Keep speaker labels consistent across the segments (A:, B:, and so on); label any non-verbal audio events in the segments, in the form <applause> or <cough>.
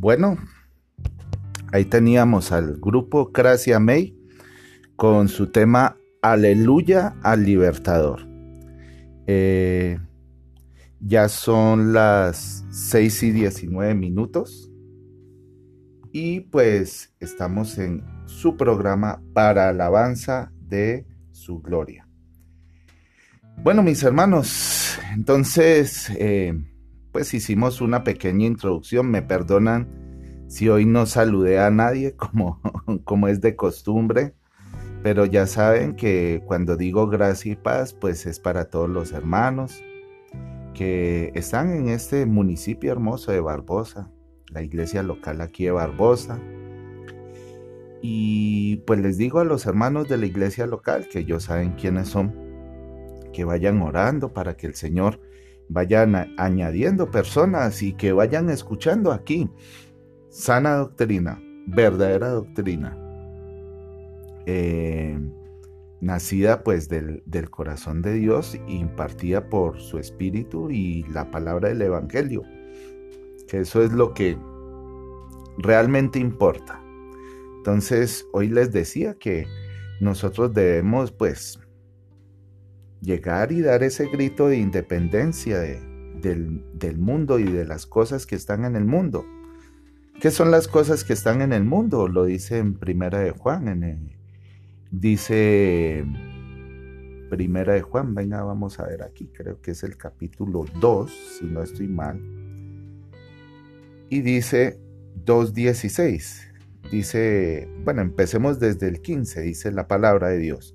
A: Bueno, ahí teníamos al grupo Gracia May con su tema Aleluya al Libertador. Eh, ya son las 6 y 19 minutos y pues estamos en su programa para alabanza de su gloria. Bueno, mis hermanos, entonces, eh, pues hicimos una pequeña introducción. Me perdonan si hoy no saludé a nadie <laughs> como, como es de costumbre, pero ya saben que cuando digo gracia y paz, pues es para todos los hermanos que están en este municipio hermoso de Barbosa, la iglesia local aquí de Barbosa. Y pues les digo a los hermanos de la iglesia local, que ellos saben quiénes son, que vayan orando para que el Señor vayan añadiendo personas y que vayan escuchando aquí sana doctrina, verdadera doctrina, eh, nacida pues del, del, corazón de Dios, impartida por su espíritu y la palabra del Evangelio, que eso es lo que realmente importa. Entonces, hoy les decía que nosotros debemos pues llegar y dar ese grito de independencia del, del, mundo y de las cosas que están en el mundo. ¿Qué son las cosas que están en el mundo? Lo dice en Primera de Juan. En dice Primera de Juan. Venga, vamos a ver aquí. Creo que es el capítulo 2, si no estoy mal. Y dice 2.16. Dice, bueno, empecemos desde el 15, dice la palabra de Dios.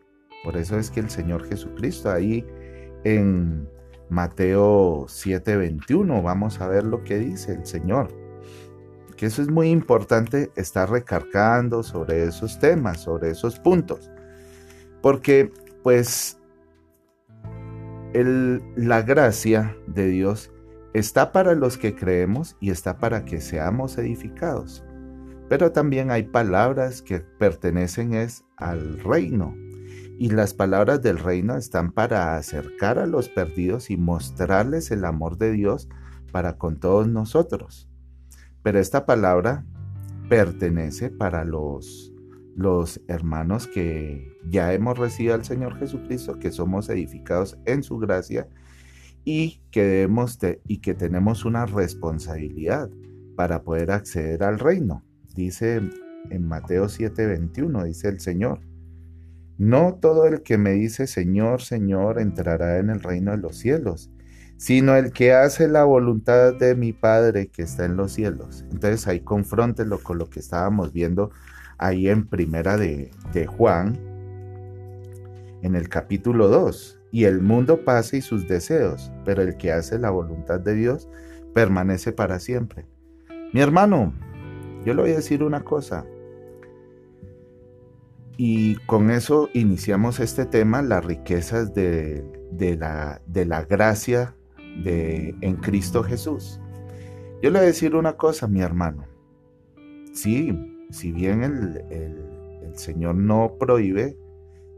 A: Por eso es que el Señor Jesucristo ahí en Mateo 7:21 vamos a ver lo que dice el Señor. Que eso es muy importante estar recargando sobre esos temas, sobre esos puntos. Porque pues la gracia de Dios está para los que creemos y está para que seamos edificados. Pero también hay palabras que pertenecen es al reino, y las palabras del reino están para acercar a los perdidos y mostrarles el amor de Dios para con todos nosotros. Pero esta palabra pertenece para los, los hermanos que ya hemos recibido al Señor Jesucristo, que somos edificados en su gracia y que, debemos y que tenemos una responsabilidad para poder acceder al reino. Dice en Mateo 7:21, dice el Señor, no todo el que me dice Señor, Señor entrará en el reino de los cielos, sino el que hace la voluntad de mi Padre que está en los cielos. Entonces ahí confróntelo con lo que estábamos viendo ahí en primera de, de Juan, en el capítulo 2. Y el mundo pasa y sus deseos, pero el que hace la voluntad de Dios permanece para siempre. Mi hermano, yo le voy a decir una cosa. Y con eso iniciamos este tema, las riquezas de, la, gracia en Cristo Jesús. Yo le voy a decir una cosa, mi hermano. Sí, si bien el, Señor no prohíbe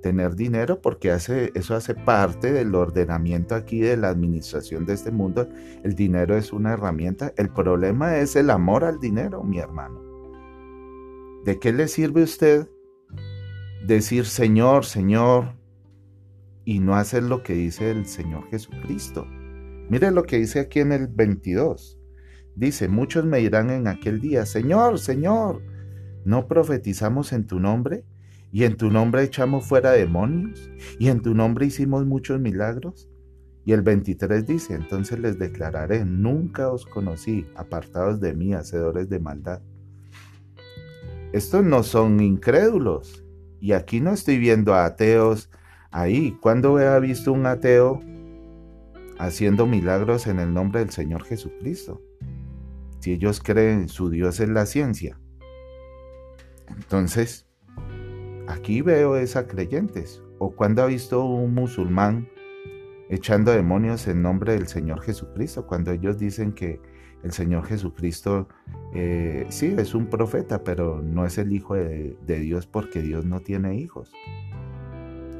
A: tener dinero porque eso hace parte del ordenamiento aquí de la administración de este mundo. El dinero es una herramienta. El problema es el amor al dinero, mi hermano. ¿De qué le sirve a usted decir Señor, Señor, y no hacer lo que dice el Señor Jesucristo. Mire lo que dice aquí en el 22. Dice, muchos me dirán en aquel día, Señor, Señor, ¿no profetizamos en tu nombre? ¿Y en tu nombre echamos fuera demonios? ¿Y en tu nombre hicimos muchos milagros? Y el 23 dice, entonces les declararé, nunca os conocí, apartados de mí, hacedores de maldad. Estos no son incrédulos, y aquí no estoy viendo a ateos ahí. ¿Cuándo ha visto un ateo haciendo milagros en el nombre del Señor Jesucristo? si ellos creen su Dios es la ciencia. Entonces, aquí veo esa creyentes. O cuando ha visto un musulmán echando demonios en nombre del Señor Jesucristo, cuando ellos dicen que el Señor Jesucristo eh, sí es un profeta, pero no es el Hijo de, de Dios porque Dios no tiene hijos.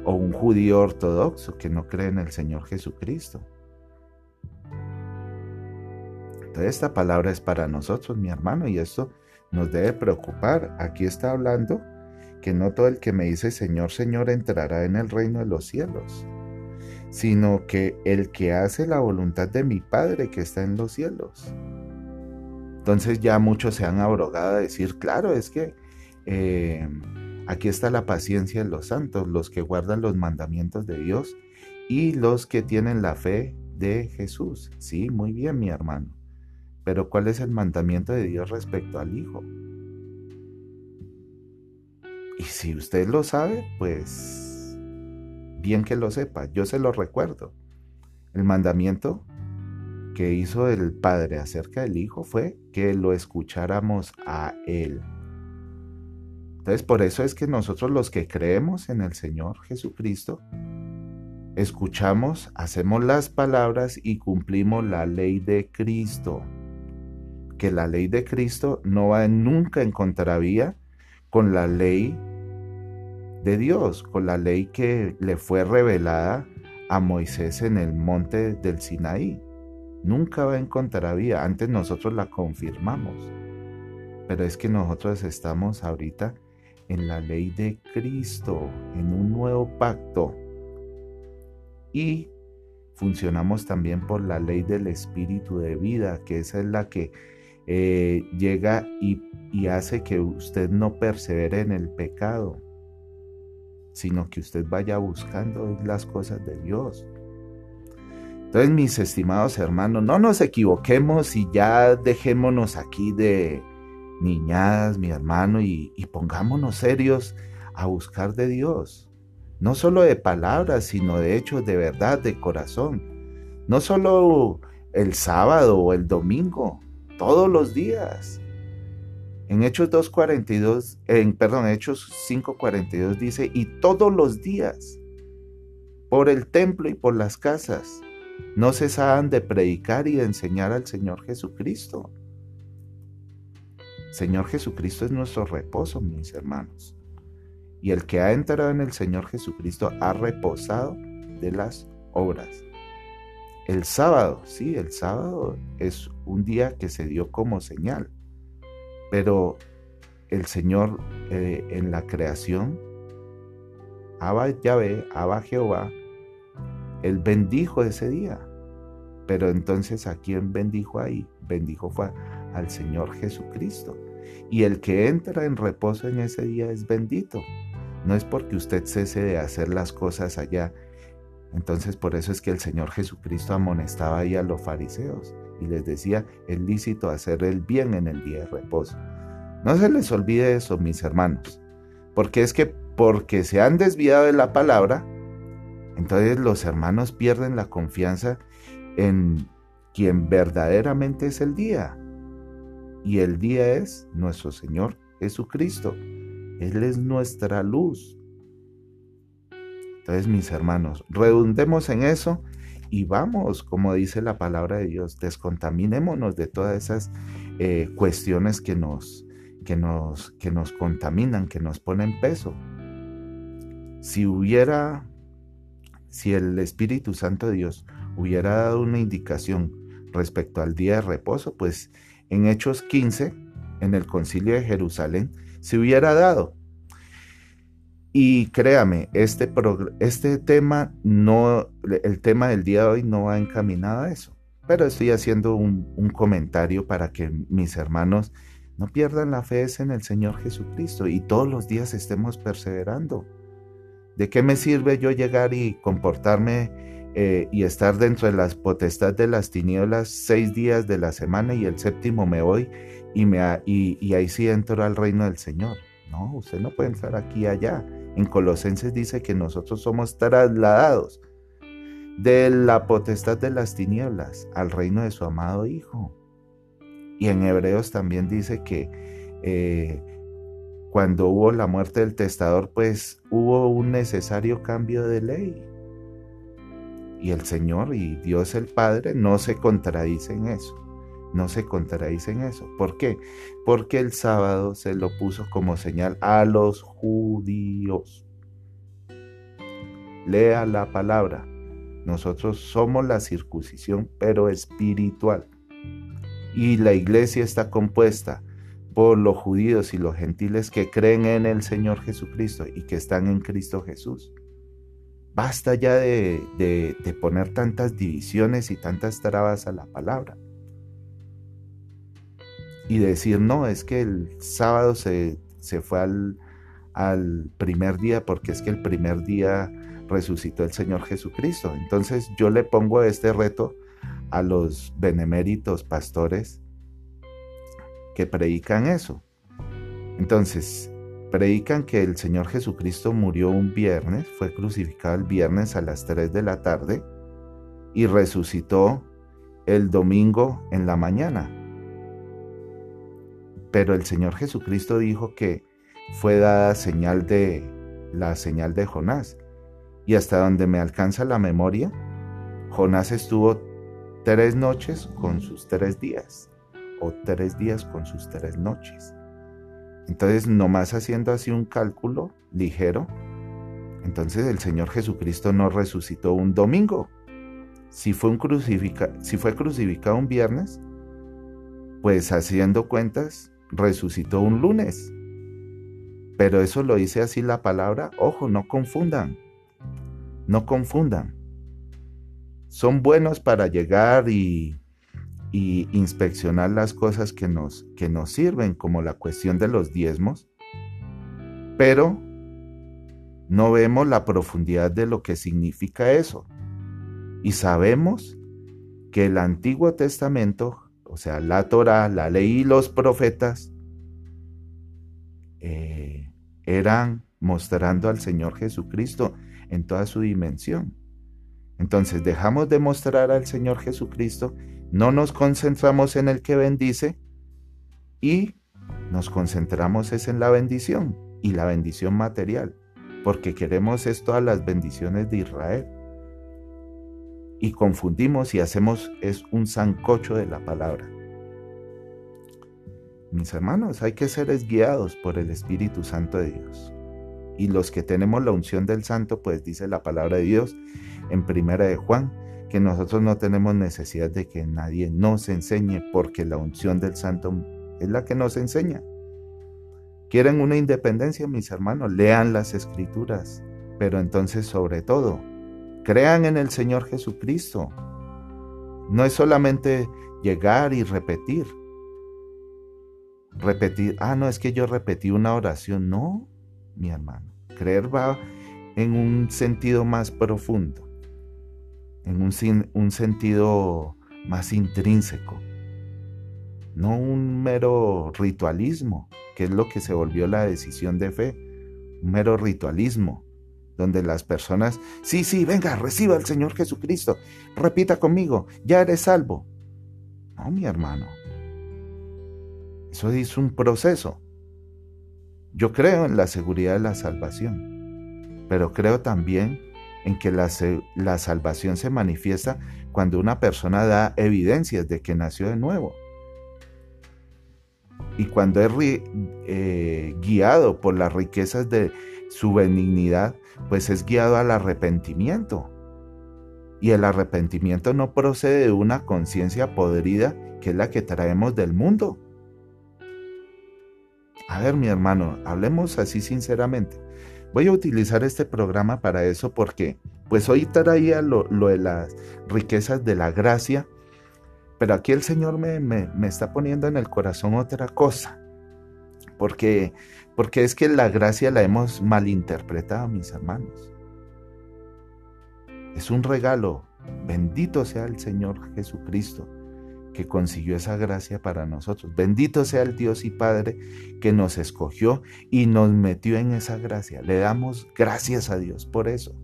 A: O un judío ortodoxo que no cree en el Señor Jesucristo. Entonces esta palabra es para nosotros, mi hermano, y esto nos debe preocupar. Aquí está hablando que no todo el que me dice Señor, Señor entrará en el reino de los cielos, sino que el que hace la voluntad de mi Padre que está en los cielos. Entonces ya muchos se han abrogado a decir, claro, es que eh, aquí está la paciencia de los santos, los que guardan los mandamientos de Dios y los que tienen la fe de Jesús. Sí, muy bien, mi hermano. Pero ¿cuál es el mandamiento de Dios respecto al Hijo? Y si usted lo sabe, pues bien que lo sepa, yo se lo recuerdo. El mandamiento que hizo el Padre acerca del Hijo fue que lo escucháramos a Él. Entonces por eso es que nosotros los que creemos en el Señor Jesucristo, escuchamos, hacemos las palabras y cumplimos la ley de Cristo. Que la ley de Cristo no va nunca en contravía con la ley de Dios, con la ley que le fue revelada a Moisés en el monte del Sinaí. Nunca va en contravía, antes nosotros la confirmamos. Pero es que nosotros estamos ahorita en la ley de Cristo, en un nuevo pacto. Y funcionamos también por la ley del espíritu de vida, que esa es la que eh, llega y, y hace que usted no persevere en el pecado, sino que usted vaya buscando las cosas de Dios. Entonces, mis estimados hermanos, no nos equivoquemos y ya dejémonos aquí de niñadas, mi hermano, y, pongámonos serios a buscar de Dios. No solo de palabras, sino de hechos de verdad, de corazón. No solo el sábado o el domingo, todos los días. En Hechos 2.42, en, perdón, Hechos 5.42 dice, y todos los días, por el templo y por las casas, no cesaban de predicar y de enseñar al Señor Jesucristo. Señor Jesucristo es nuestro reposo, mis hermanos. Y el que ha entrado en el Señor Jesucristo ha reposado de las obras. El sábado, sí, el sábado es un día que se dio como señal, pero el Señor eh, en la creación, Abba Yahvé, Abba Jehová, Él bendijo ese día. Pero entonces, ¿a quién bendijo ahí? Bendijo fue al Señor Jesucristo. Y el que entra en reposo en ese día es bendito. No es porque usted cese de hacer las cosas allá entonces por eso es que el Señor Jesucristo amonestaba ahí a los fariseos y les decía, es lícito hacer el bien en el día de reposo. No se les olvide eso, mis hermanos, porque es que porque se han desviado de la palabra, entonces los hermanos pierden la confianza en quien verdaderamente es el día. Y el día es nuestro Señor Jesucristo. Él es nuestra luz. Entonces, mis hermanos, redundemos en eso y vamos, como dice la palabra de Dios, descontaminémonos de todas esas eh, cuestiones que nos, que, nos, que nos contaminan, que nos ponen peso. Si hubiera, si el Espíritu Santo de Dios hubiera dado una indicación respecto al día de reposo, pues en Hechos 15, en el concilio de Jerusalén, se hubiera dado y créame, este, este tema no, el tema del día de hoy no va encaminado a eso. Pero estoy haciendo un, un comentario para que mis hermanos no pierdan la fe en el Señor Jesucristo y todos los días estemos perseverando. ¿De qué me sirve yo llegar y comportarme eh, y estar dentro de las potestades de las tinieblas seis días de la semana y el séptimo me voy y, me, y, ahí sí entro al reino del Señor? No, usted no puede estar aquí y allá. En Colosenses dice que nosotros somos trasladados de la potestad de las tinieblas al reino de su amado Hijo. Y en Hebreos también dice que eh, cuando hubo la muerte del testador, pues hubo un necesario cambio de ley. Y el Señor y Dios el Padre no se contradicen en eso. No se contradicen en eso. ¿Por qué? Porque el sábado se lo puso como señal a los judíos. Lea la palabra. Nosotros somos la circuncisión, pero espiritual. Y la iglesia está compuesta por los judíos y los gentiles que creen en el Señor Jesucristo y que están en Cristo Jesús. Basta ya de, poner tantas divisiones y tantas trabas a la palabra. Y decir, no, es que el sábado se, fue al, al primer día porque es que el primer día resucitó el Señor Jesucristo. Entonces yo le pongo este reto a los beneméritos pastores que predican eso. Entonces, predican que el Señor Jesucristo murió un viernes, fue crucificado el viernes a las 3 de la tarde y resucitó el domingo en la mañana. Pero el Señor Jesucristo dijo que fue dada señal de la señal de Jonás. Y hasta donde me alcanza la memoria, Jonás estuvo tres noches con sus tres días, tres días con sus tres noches. Entonces, nomás haciendo así un cálculo ligero, entonces el Señor Jesucristo no resucitó un domingo. Si fue, un si fue crucificado un viernes, pues haciendo cuentas, resucitó un lunes. Pero eso lo dice así la palabra, ojo, no confundan, no confundan. Son buenos para llegar y y inspeccionar las cosas que nos, que nos sirven, como la cuestión de los diezmos, pero no vemos la profundidad de lo que significa eso. Y sabemos que el Antiguo Testamento, o sea, la Torah, la ley y los profetas, eh, eran mostrando al Señor Jesucristo en toda su dimensión. Entonces dejamos de mostrar al Señor Jesucristo no nos concentramos en el que bendice y nos concentramos es en la bendición y la bendición material, porque queremos es todas las bendiciones de Israel. Y confundimos y hacemos es un zancocho de la palabra. Mis hermanos, hay que ser guiados por el Espíritu Santo de Dios. Y los que tenemos la unción del Santo, pues dice la palabra de Dios en primera de Juan, que nosotros no tenemos necesidad de que nadie nos enseñe porque la unción del santo es la que nos enseña. ¿Quieren una independencia, mis hermanos? Lean las escrituras, pero entonces sobre todo, crean en el Señor Jesucristo. No es solamente llegar y repetir. Repetir, ah, no, es que yo repetí una oración. No, mi hermano. Creer va en un sentido más profundo en un, un sentido más intrínseco, no un mero ritualismo, que es lo que se volvió la decisión de fe, un mero ritualismo, donde las personas, sí, sí, venga, reciba al Señor Jesucristo, repita conmigo, ya eres salvo. No, mi hermano, eso es un proceso. Yo creo en la seguridad de la salvación, pero creo también en que la, salvación se manifiesta cuando una persona da evidencias de que nació de nuevo. Y cuando es eh, guiado por las riquezas de su benignidad, pues es guiado al arrepentimiento. Y el arrepentimiento no procede de una conciencia podrida que es la que traemos del mundo. A ver, mi hermano, hablemos así sinceramente. Voy a utilizar este programa para eso porque pues hoy traía lo, de las riquezas de la gracia, pero aquí el Señor me, me, está poniendo en el corazón otra cosa, porque, porque es que la gracia la hemos malinterpretado, mis hermanos. Es un regalo, bendito sea el Señor Jesucristo que consiguió esa gracia para nosotros. Bendito sea el Dios y Padre que nos escogió y nos metió en esa gracia. Le damos gracias a Dios por eso.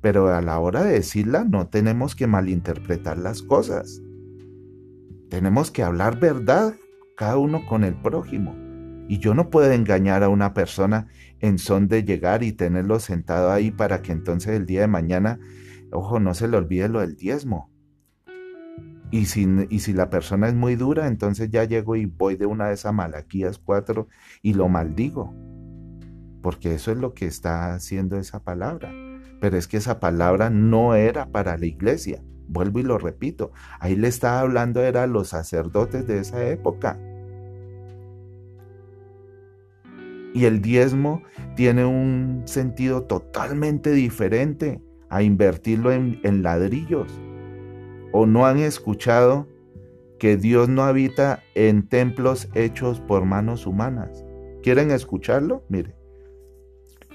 A: Pero a la hora de decirla no tenemos que malinterpretar las cosas. Tenemos que hablar verdad cada uno con el prójimo. Y yo no puedo engañar a una persona en son de llegar y tenerlo sentado ahí para que entonces el día de mañana, ojo, no se le olvide lo del diezmo. Y si, y si la persona es muy dura, entonces ya llego y voy de una de esas Malaquías 4 y lo maldigo. Porque eso es lo que está haciendo esa palabra. Pero es que esa palabra no era para la iglesia. Vuelvo y lo repito. Ahí le estaba hablando era a los sacerdotes de esa época. Y el diezmo tiene un sentido totalmente diferente a invertirlo en, en ladrillos o no han escuchado que Dios no habita en templos hechos por manos humanas. ¿Quieren escucharlo? Mire,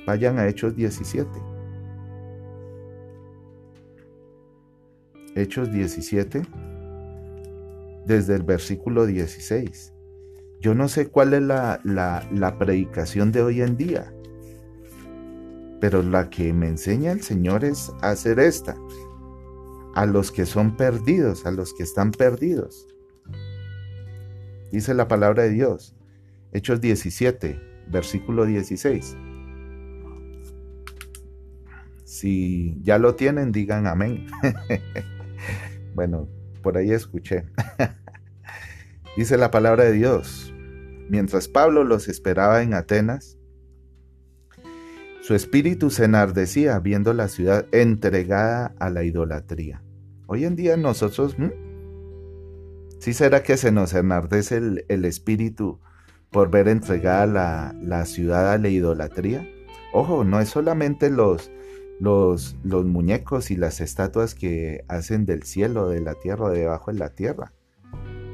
A: vayan a Hechos 17. Hechos 17, desde el versículo 16. Yo no sé cuál es la, la, predicación de hoy en día, pero la que me enseña el Señor es hacer esta a los que son perdidos, a los que están perdidos. Dice la palabra de Dios, Hechos 17, versículo 16. Si ya lo tienen, digan amén. <laughs> bueno, por ahí escuché. <laughs> Dice la palabra de Dios, mientras Pablo los esperaba en Atenas, su espíritu se enardecía viendo la ciudad entregada a la idolatría. Hoy en día nosotros, ¿sí será que se nos enardece el, espíritu por ver entregada la, ciudad a la idolatría? Ojo, no es solamente los, los, los muñecos y las estatuas que hacen del cielo, de la tierra, debajo de la tierra.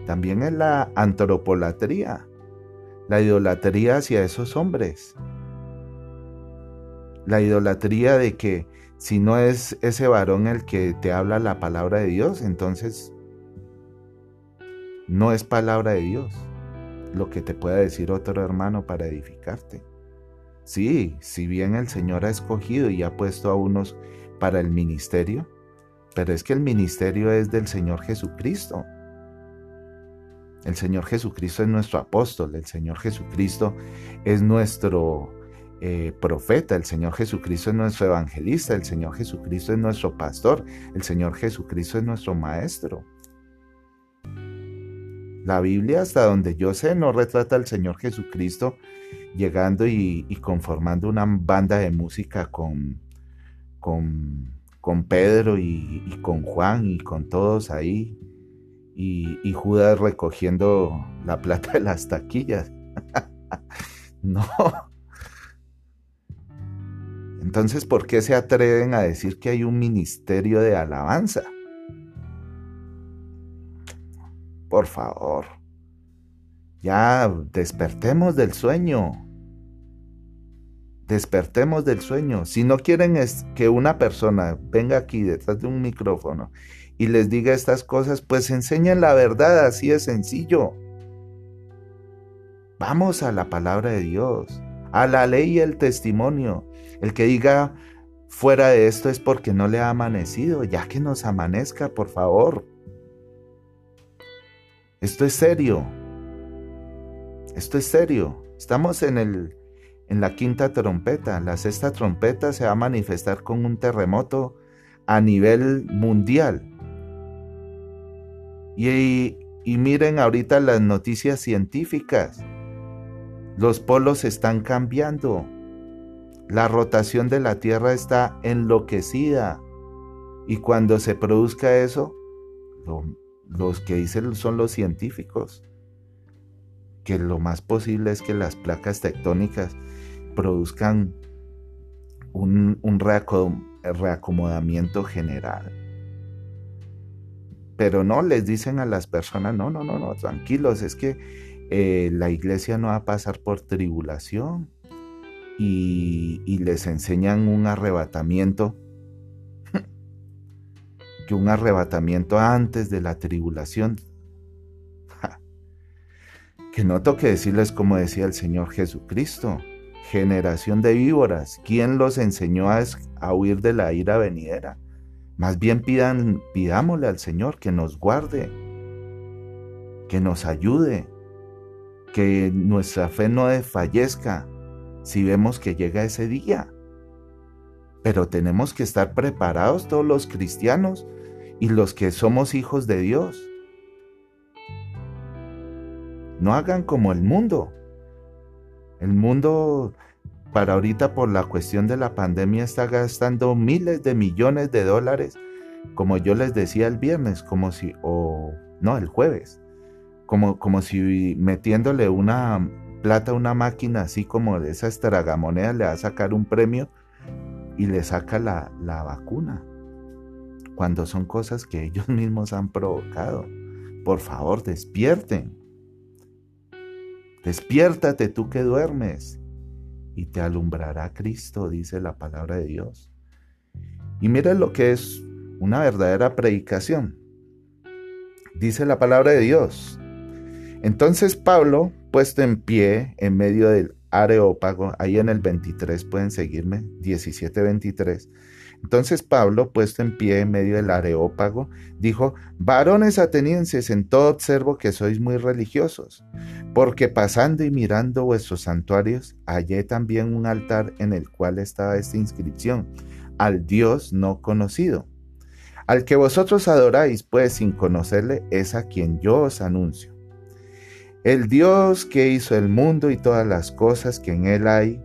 A: También es la antropolatría, la idolatría hacia esos hombres. La idolatría de que si no es ese varón el que te habla la palabra de Dios, entonces no es palabra de Dios lo que te pueda decir otro hermano para edificarte. Sí, si bien el Señor ha escogido y ha puesto a unos para el ministerio, pero es que el ministerio es del Señor Jesucristo. El Señor Jesucristo es nuestro apóstol, el Señor Jesucristo es nuestro eh, profeta, el Señor Jesucristo es nuestro evangelista, el Señor Jesucristo es nuestro pastor, el Señor Jesucristo es nuestro maestro. La Biblia, hasta donde yo sé, no retrata al Señor Jesucristo llegando y, conformando una banda de música con, con, Pedro y, con Juan y con todos ahí, y, y Judas recogiendo la plata de las taquillas. <laughs> no, entonces, ¿por qué se atreven a decir que hay un ministerio de alabanza? Por favor, ya despertemos del sueño. Despertemos del sueño. Si no quieren que una persona venga aquí detrás de un micrófono y les diga estas cosas, pues enseñen la verdad, así de sencillo. Vamos a la palabra de Dios, a la ley y el testimonio. El que diga fuera de esto es porque no le ha amanecido, ya que nos amanezca, por favor. Esto es serio. Esto es serio. Estamos en el en la quinta trompeta. La sexta trompeta se va a manifestar con un terremoto a nivel mundial. Y, y miren ahorita las noticias científicas. Los polos están cambiando. La rotación de la Tierra está enloquecida. Y cuando se produzca eso, los que dicen son los científicos, que lo más posible es que las placas tectónicas produzcan un, reacomodamiento general. Pero no les dicen a las personas, no, no, no, no, tranquilos, es que eh, la iglesia no va a pasar por tribulación y, les enseñan un arrebatamiento, <laughs> que un arrebatamiento antes de la tribulación. <laughs> Que no toque decirles como decía el Señor Jesucristo, generación de víboras, ¿quién los enseñó a, a huir de la ira venidera? Más bien pidan, pidámosle al Señor que nos guarde. que nos ayude, que nuestra fe no desfallezca si vemos que llega ese día. Pero tenemos que estar preparados todos los cristianos y los que somos hijos de Dios. No hagan como el mundo. El mundo para ahorita por la cuestión de la pandemia está gastando miles de millones de dólares, como yo les decía el viernes, como si, o no, el jueves, como, como si metiéndole una plata una máquina así como de esa estragamoneda le va a sacar un premio y le saca la, la vacuna, cuando son cosas que ellos <laughs> mismos han provocado. Por favor, despierten. Despiértate tú que duermes y te alumbrará Cristo, dice la palabra de Dios. Y mira lo que es una verdadera predicación. Dice la palabra de Dios. Entonces Pablo, puesto en pie en medio del Areópago, ahí en el 23 pueden seguirme, 17-23. Entonces Pablo, puesto en pie en medio del Areópago, dijo, varones atenienses, en todo observo que sois muy religiosos, porque pasando y mirando vuestros santuarios, hallé también un altar en el cual estaba esta inscripción, al Dios no conocido. Al que vosotros adoráis, pues sin conocerle, es a quien yo os anuncio. El Dios que hizo el mundo y todas las cosas que en él hay,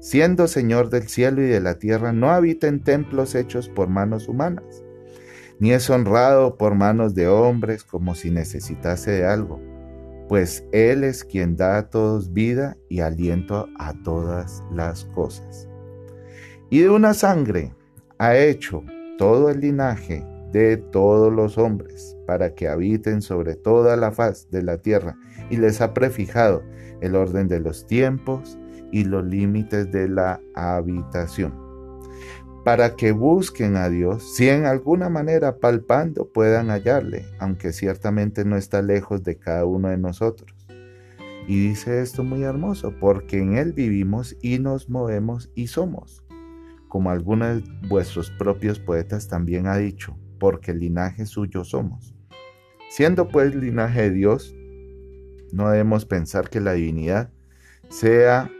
A: siendo Señor del cielo y de la tierra, no habita en templos hechos por manos humanas, ni es honrado por manos de hombres como si necesitase de algo, pues Él es quien da a todos vida y aliento a todas las cosas. Y de una sangre ha hecho todo el linaje de todos los hombres, para que habiten sobre toda la faz de la tierra, y les ha prefijado el orden de los tiempos y los límites de la habitación, para que busquen a Dios, si en alguna manera palpando puedan hallarle, aunque ciertamente no está lejos de cada uno de nosotros. Y dice esto muy hermoso, porque en Él vivimos y nos movemos y somos, como algunos de vuestros propios poetas también ha dicho, porque linaje suyo somos. Siendo pues linaje de Dios, no debemos pensar que la divinidad sea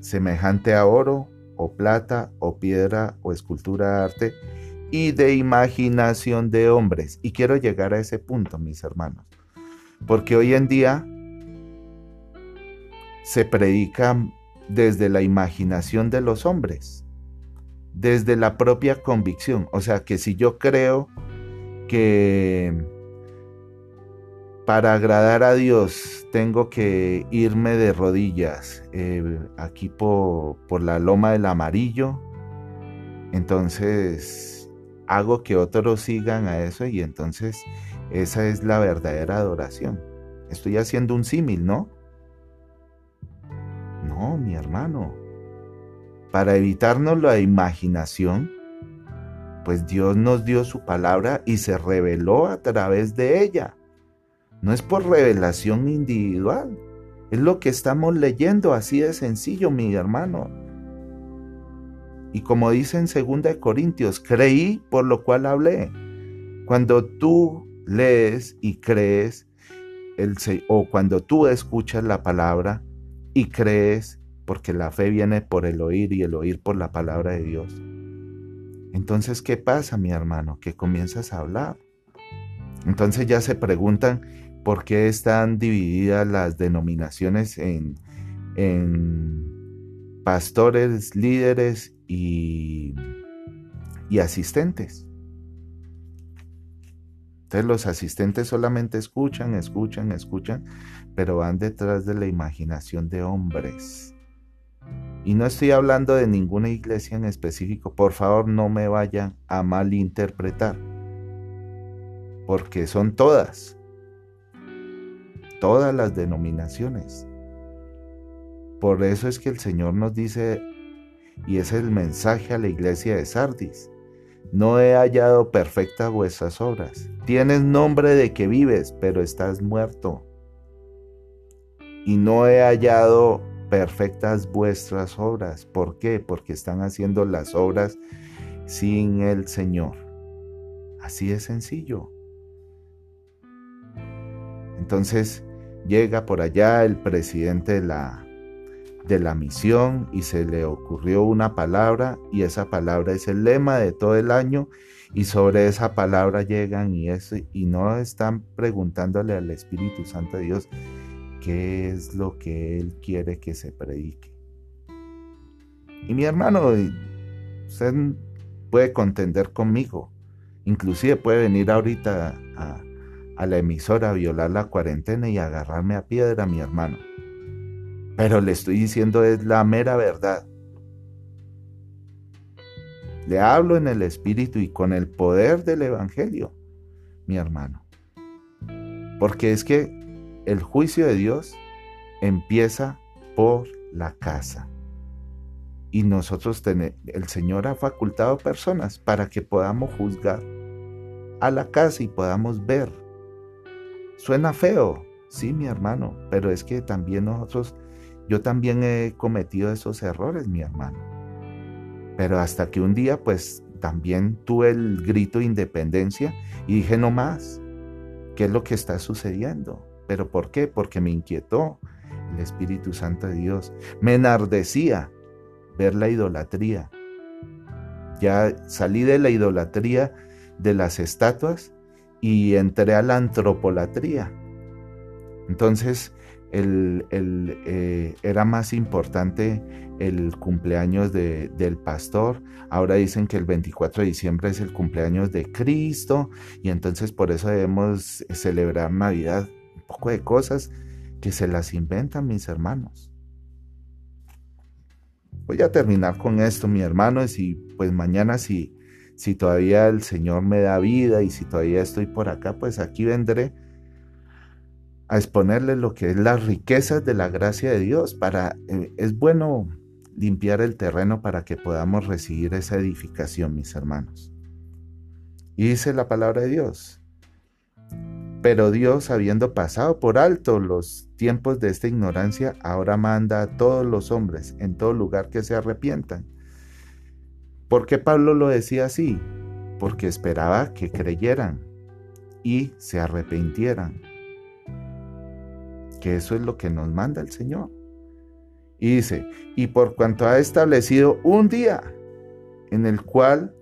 A: semejante a oro o plata o piedra o escultura de arte y de imaginación de hombres. Y quiero llegar a ese punto, mis hermanos, porque hoy en día se predica desde la imaginación de los hombres, desde la propia convicción. O sea que si yo creo que para agradar a Dios tengo que irme de rodillas eh, aquí por, por la loma del amarillo. Entonces hago que otros sigan a eso y entonces esa es la verdadera adoración. Estoy haciendo un símil, ¿no? No, mi hermano. Para evitarnos la imaginación, pues Dios nos dio su palabra y se reveló a través de ella. No es por revelación individual. Es lo que estamos leyendo, así de sencillo, mi hermano. Y como dice en 2 Corintios, creí por lo cual hablé. Cuando tú lees y crees, el, o cuando tú escuchas la palabra y crees, porque la fe viene por el oír y el oír por la palabra de Dios. Entonces, ¿qué pasa, mi hermano? Que comienzas a hablar. Entonces ya se preguntan, ¿Por qué están divididas las denominaciones en, pastores, líderes y, y asistentes? Entonces los asistentes solamente escuchan, escuchan, escuchan, pero van detrás de la imaginación de hombres. Y no estoy hablando de ninguna iglesia en específico, por favor no me vayan a malinterpretar, porque son todas todas las denominaciones. Por eso es que el Señor nos dice, y es el mensaje a la iglesia de Sardis, no he hallado perfectas vuestras obras. Tienes nombre de que vives, pero estás muerto. Y no he hallado perfectas vuestras obras. ¿Por qué? Porque están haciendo las obras sin el Señor. Así de sencillo. Entonces llega por allá el presidente de la, de la misión y se le ocurrió una palabra y esa palabra es el lema de todo el año y sobre esa palabra llegan y, y no están preguntándole al Espíritu Santo de Dios qué es lo que Él quiere que se predique. Y mi hermano, usted puede contender conmigo, inclusive puede venir ahorita a, a la emisora a violar la cuarentena y agarrarme a piedra, mi hermano. Pero le estoy diciendo es la mera verdad. Le hablo en el Espíritu y con el poder del Evangelio, mi hermano. Porque es que el juicio de Dios empieza por la casa. Y nosotros, el Señor ha facultado personas para que podamos juzgar a la casa y podamos ver. Suena feo, sí, mi hermano, pero es que también nosotros, yo también he cometido esos errores, mi hermano. Pero hasta que un día pues también tuve el grito de independencia y dije no más, ¿qué es lo que está sucediendo? ¿Pero por qué? Porque me inquietó el Espíritu Santo de Dios. Me enardecía ver la idolatría. Ya salí de la idolatría de las estatuas y entré a la antropolatría. Entonces, el, eh, era más importante el cumpleaños del pastor. Ahora dicen que el 24 de diciembre es el cumpleaños de Cristo y entonces por eso debemos celebrar Navidad. Un poco de cosas que se las inventan mis hermanos. Voy a terminar con esto, mi hermano, y pues mañana si, si todavía el Señor me da vida y si todavía estoy por acá, pues aquí vendré a exponerle lo que es las riquezas de la gracia de Dios. Para, eh, es bueno limpiar el terreno para que podamos recibir esa edificación, mis hermanos. Y dice la palabra de Dios. Pero Dios, habiendo pasado por alto los tiempos de esta ignorancia, ahora manda a todos los hombres en todo lugar que se arrepientan. ¿Por qué Pablo lo decía así? Porque esperaba que creyeran y se arrepintieran que eso es lo que nos manda el Señor. Y dice, y por cuanto ha establecido un día en el cual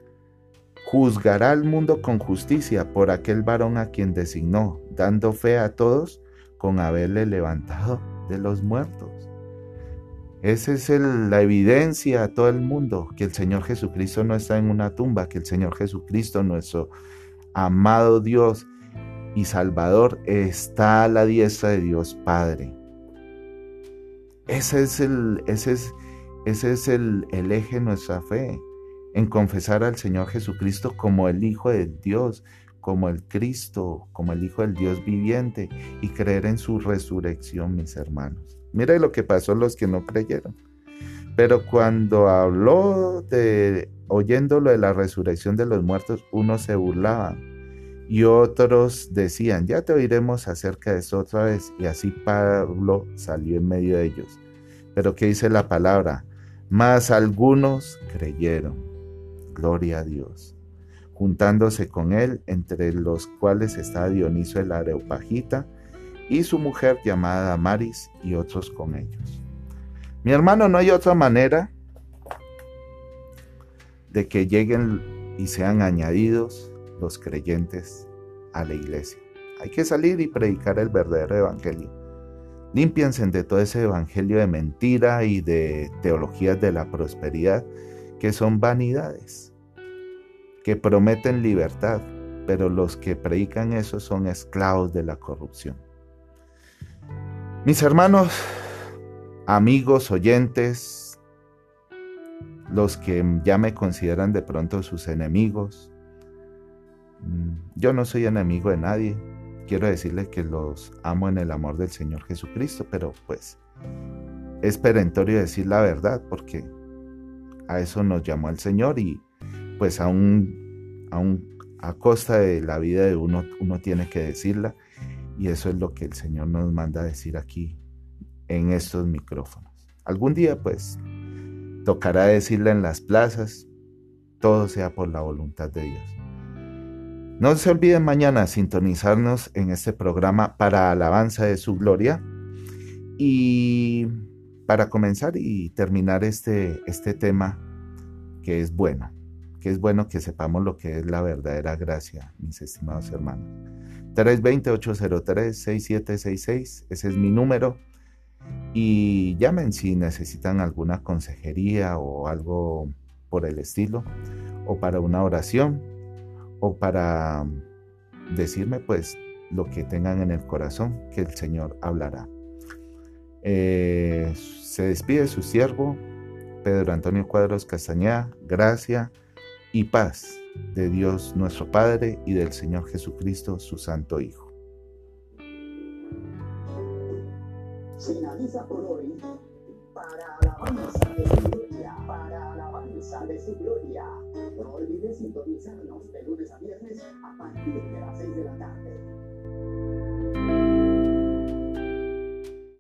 A: juzgará al mundo con justicia por aquel varón a quien designó, dando fe a todos con haberle levantado de los muertos. Esa es la evidencia a todo el mundo, que el Señor Jesucristo no está en una tumba, que el Señor Jesucristo, nuestro amado Dios, y Salvador está a la diestra de Dios Padre. Ese es el, ese es, el, el eje de nuestra fe, en confesar al Señor Jesucristo como el Hijo de Dios, como el Cristo, como el Hijo del Dios viviente y creer en su resurrección, mis hermanos. Mira lo que pasó a los que no creyeron. Pero cuando habló de, oyéndolo de la resurrección de los muertos, unos se burlaban y otros decían, ya te oiremos acerca de eso otra vez. Y así Pablo salió en medio de ellos. Pero ¿qué dice la palabra? Más algunos creyeron. Gloria a Dios. Juntándose con él, entre los cuales estaba Dioniso el Areopagita y su mujer llamada Maris y otros con ellos. Mi hermano, no hay otra manera de que lleguen y sean añadidos los creyentes a la iglesia. Hay que salir y predicar el verdadero evangelio. Límpiense de todo ese evangelio de mentira y de teologías de la prosperidad que son vanidades, que prometen libertad, pero los que predican eso son esclavos de la corrupción. Mis hermanos, amigos, oyentes, los que ya me consideran de pronto sus enemigos, Mm, yo no soy enemigo de nadie. Quiero decirles que los amo en el amor del Señor Jesucristo, pero pues es perentorio decir la verdad porque a eso nos llamó el Señor y pues aún, aún a costa de la vida de uno, uno tiene que decirla y eso es lo que el Señor nos manda a decir aquí en estos micrófonos. Algún día pues tocará decirla en las plazas, todo sea por la voluntad de Dios. No se olviden mañana sintonizarnos en este programa para alabanza de su gloria. Y para comenzar y terminar este, este tema que es bueno, que es bueno que sepamos lo que es la verdadera gracia, mis estimados hermanos. 320-803-6766, ese es mi número. Y llamen si necesitan alguna consejería o algo por el estilo, o para una oración, o para decirme pues lo que tengan en el corazón, que el Señor hablará. Eh, se despide su siervo, Pedro Antonio Cuadros Castañeda, gracia y paz de Dios nuestro Padre y del Señor Jesucristo, su Santo Hijo. Finaliza por hoy para alabanza de su gloria, para alabanza de su gloria. No olvides sintonizarnos de lunes a viernes a partir de las 6 de la tarde